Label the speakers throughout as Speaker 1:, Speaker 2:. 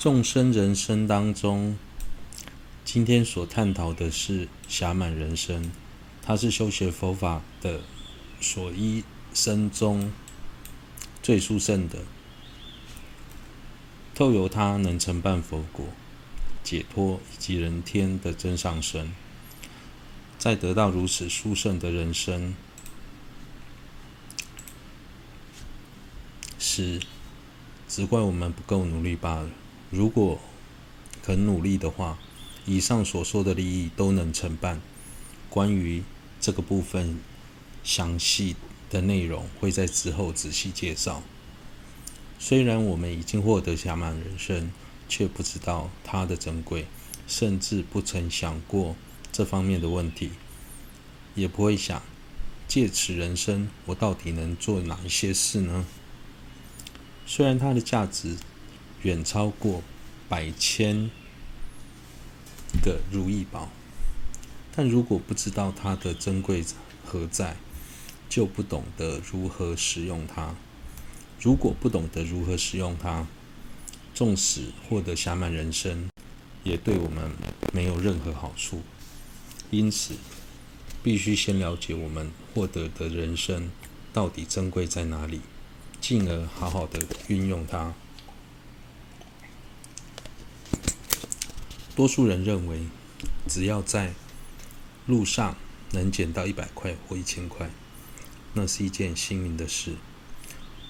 Speaker 1: 众生人生当中，今天所探讨的是暇满人生，它是修学佛法的所依生中最殊胜的，透由它能成办佛果、解脱以及人天的真上身，再得到如此殊胜的人生，是只怪我们不够努力罢了。如果肯努力的话，以上所说的利益都能承办。关于这个部分详细的内容，会在之后仔细介绍。虽然我们已经获得暇满人生，却不知道它的珍贵，甚至不曾想过这方面的问题，也不会想借此人生，我到底能做哪一些事呢？虽然它的价值，远超过百千个如意宝，但如果不知道它的珍贵何在，就不懂得如何使用它。如果不懂得如何使用它，纵使获得侠满人生，也对我们没有任何好处。因此，必须先了解我们获得的人生到底珍贵在哪里，进而好好的运用它。多数人认为，只要在路上能捡到一百块或一千块，那是一件幸运的事。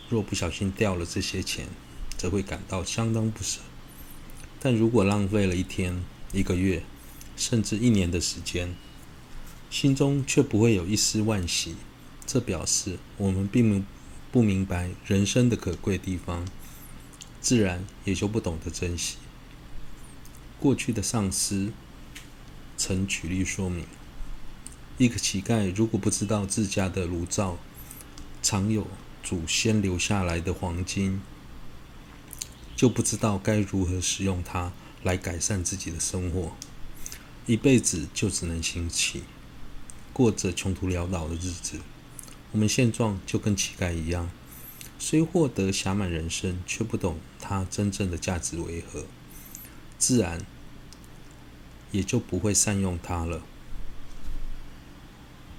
Speaker 1: 若不小心掉了这些钱，则会感到相当不舍。但如果浪费了一天、一个月，甚至一年的时间，心中却不会有一丝惋惜，这表示我们并不明白人生的可贵地方，自然也就不懂得珍惜。过去的上师曾举例说明：一个乞丐如果不知道自家的炉灶藏有祖先留下来的黄金，就不知道该如何使用它来改善自己的生活，一辈子就只能行乞，过着穷途潦倒的日子。我们现状就跟乞丐一样，虽获得暇满人生，却不懂它真正的价值为何。自然也就不会善用它了。